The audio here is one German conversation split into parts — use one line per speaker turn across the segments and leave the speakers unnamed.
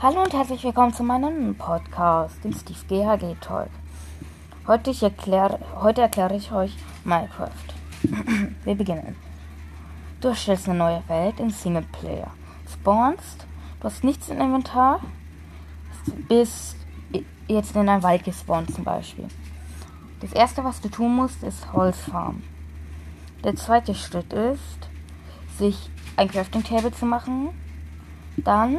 Hallo und herzlich willkommen zu meinem Podcast, dem Steve GHG Talk. Heute, ich erklär, heute erkläre ich euch Minecraft. Wir beginnen. Du erstellst eine neue Welt in Singleplayer. Spawnst, du hast nichts im Inventar, bist jetzt in ein Wald gespawnt zum Beispiel. Das erste, was du tun musst, ist Holz farmen. Der zweite Schritt ist, sich ein Crafting Table zu machen, dann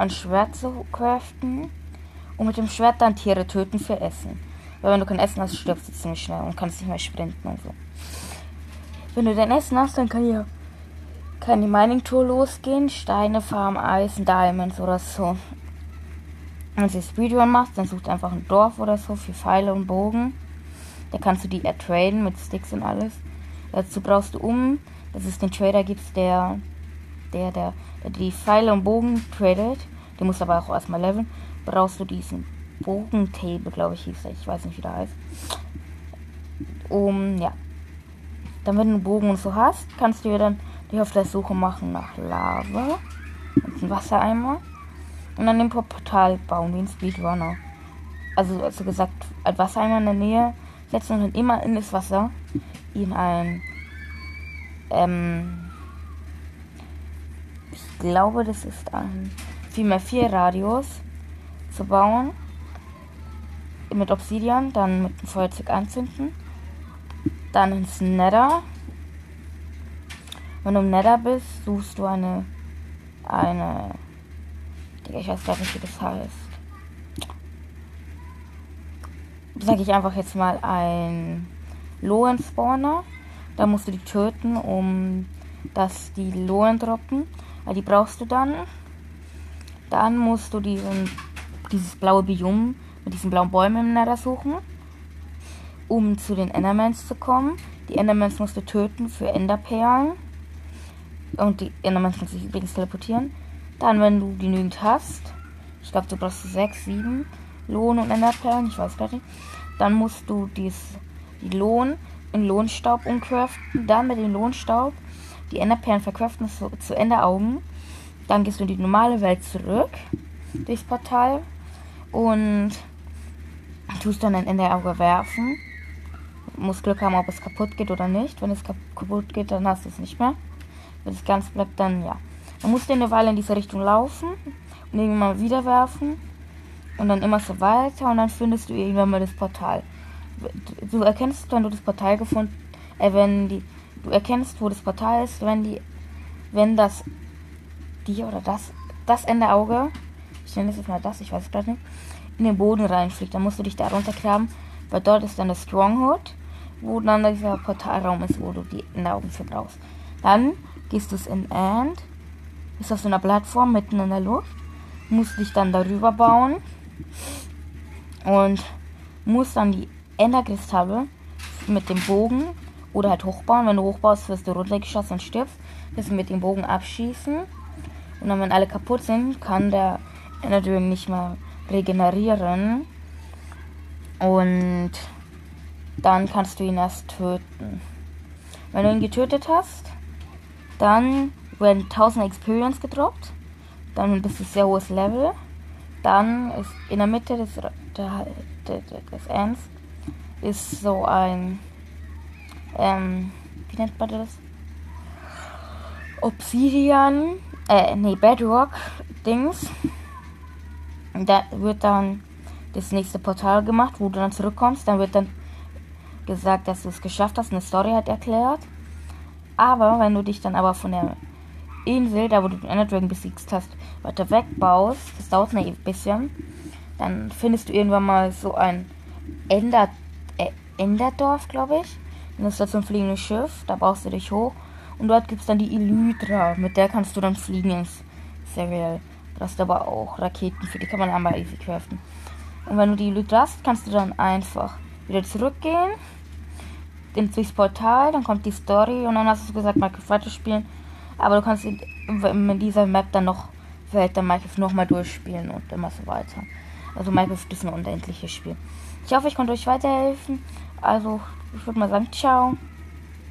ein Schwert zu craften und mit dem Schwert dann Tiere töten für Essen. Weil wenn du kein Essen hast, stirbst du ziemlich schnell und kannst nicht mehr sprinten und so. Wenn du dein Essen hast, dann kann hier kann die Mining Tour losgehen. Steine, Farm, Eisen, Diamonds oder so. Wenn du Speedrun machst, dann such einfach ein Dorf oder so für Pfeile und Bogen. Da kannst du die ertraden mit Sticks und alles. Dazu brauchst du um, dass es den Trader gibt, der, der, der, der die Pfeile und Bogen tradet. Den musst du aber auch erstmal leveln. Brauchst du diesen Bogentable, glaube ich, hieß er. Ich weiß nicht, wie der heißt. Um, ja. Dann, wenn du einen Bogen und so hast, kannst du dir dann dich auf der Suche machen nach Lava und einem Wassereimer. Und dann den Portal bauen, wie ein Speedrunner. Also, also gesagt, ein Wassereimer in der Nähe setzen und dann immer in das Wasser in ein ähm, glaube, das ist ein 4x4 Radius zu bauen. Mit Obsidian, dann mit dem Feuerzeug anzünden. Dann ins Nether. Wenn du im Nether bist, suchst du eine. eine. Ich weiß gar nicht, wie das heißt. Sag ich einfach jetzt mal ein Lohen Spawner. Da musst du die töten, um dass die Lohen droppen. Weil die brauchst du dann. Dann musst du diesen, dieses blaue Biom mit diesen blauen Bäumen im Nether suchen, um zu den Endermans zu kommen. Die Endermans musst du töten für Enderperlen. Und die Endermans kannst du übrigens teleportieren. Dann, wenn du genügend hast, ich glaube, du brauchst 6, 7 Lohn und Enderperlen, ich weiß gar nicht. Dann musst du dies, die Lohn in Lohnstaub umcraften. Dann mit dem Lohnstaub die Enderperlen verkraften zu, zu Enderaugen. Dann gehst du in die normale Welt zurück durchs Portal und tust dann ein Enderauge werfen. Muss Glück haben, ob es kaputt geht oder nicht. Wenn es kaputt geht, dann hast du es nicht mehr. Wenn es ganz bleibt, dann ja. Dann musst du eine Weile in diese Richtung laufen und irgendwann mal wieder werfen. Und dann immer so weiter und dann findest du irgendwann mal das Portal. Du erkennst, wenn du das Portal gefunden, äh, wenn die, du erkennst, wo das Portal ist, wenn die, wenn das, die oder das, das Ende Auge, ich nenne es jetzt mal das, ich weiß es gerade nicht, in den Boden reinfliegt, dann musst du dich da runtergraben, weil dort ist dann das Stronghold, wo dann dieser Portalraum ist, wo du die Enderaugen für brauchst. Dann gehst du es in End, bist auf so einer Plattform mitten in der Luft, musst dich dann darüber bauen und musst dann die Enderkristalle mit dem Bogen oder halt hochbauen. Wenn du hochbaust, wirst du runtergeschossen und stirbst. Du mit dem Bogen abschießen. Und dann, wenn alle kaputt sind, kann der Ender nicht mehr regenerieren. Und dann kannst du ihn erst töten. Wenn du ihn getötet hast, dann werden 1000 Experience gedroppt. Dann bist du sehr hohes Level. Dann ist in der Mitte des, der, des Ends ist so ein ähm, wie nennt man das? Obsidian, äh, nee, Bedrock Dings. Da wird dann das nächste Portal gemacht, wo du dann zurückkommst. Dann wird dann gesagt, dass du es geschafft hast. Eine Story hat erklärt. Aber wenn du dich dann aber von der Insel, da wo du den Ender Dragon besiegt hast, weiter wegbaust, das dauert ein bisschen, dann findest du irgendwann mal so ein Ender, äh, Enderdorf, glaube ich. Dann ist da so ein fliegendes Schiff, da brauchst du dich hoch. Und dort gibt es dann die Elytra, mit der kannst du dann fliegen ins Serial. Du hast aber auch Raketen, für die kann man einmal easy craften. Und wenn du die Elytra hast, kannst du dann einfach wieder zurückgehen ins Portal, dann kommt die Story und dann hast du gesagt, Minecraft weiterspielen. Aber du kannst in dieser Map dann noch vielleicht dann Minecraft nochmal durchspielen und immer so weiter. Also Minecraft ist ein unendliches Spiel. Ich hoffe, ich konnte euch weiterhelfen. Also, ich würde mal sagen, ciao.